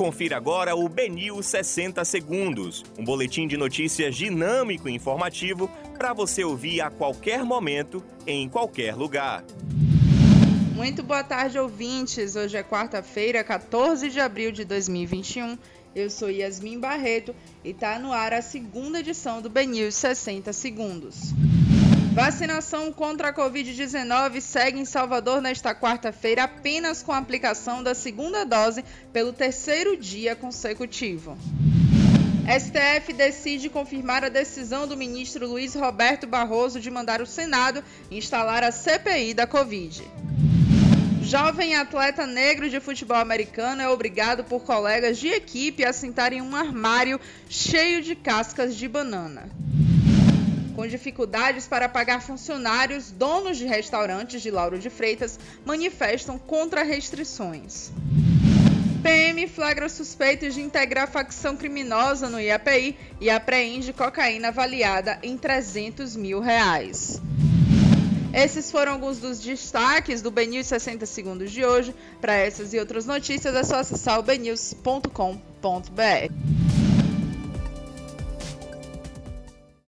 Confira agora o Benil 60 Segundos, um boletim de notícias dinâmico e informativo para você ouvir a qualquer momento, em qualquer lugar. Muito boa tarde, ouvintes. Hoje é quarta-feira, 14 de abril de 2021. Eu sou Yasmin Barreto e está no ar a segunda edição do Benil 60 Segundos. Vacinação contra a Covid-19 segue em Salvador nesta quarta-feira apenas com a aplicação da segunda dose pelo terceiro dia consecutivo. STF decide confirmar a decisão do ministro Luiz Roberto Barroso de mandar o Senado instalar a CPI da Covid. Jovem atleta negro de futebol americano é obrigado por colegas de equipe a sentar em um armário cheio de cascas de banana. Com dificuldades para pagar funcionários, donos de restaurantes de Lauro de Freitas manifestam contra restrições. PM flagra suspeitos de integrar facção criminosa no IAPI e apreende cocaína avaliada em 300 mil reais. Esses foram alguns dos destaques do BNews 60 segundos de hoje. Para essas e outras notícias é só acessar o bnews.com.br.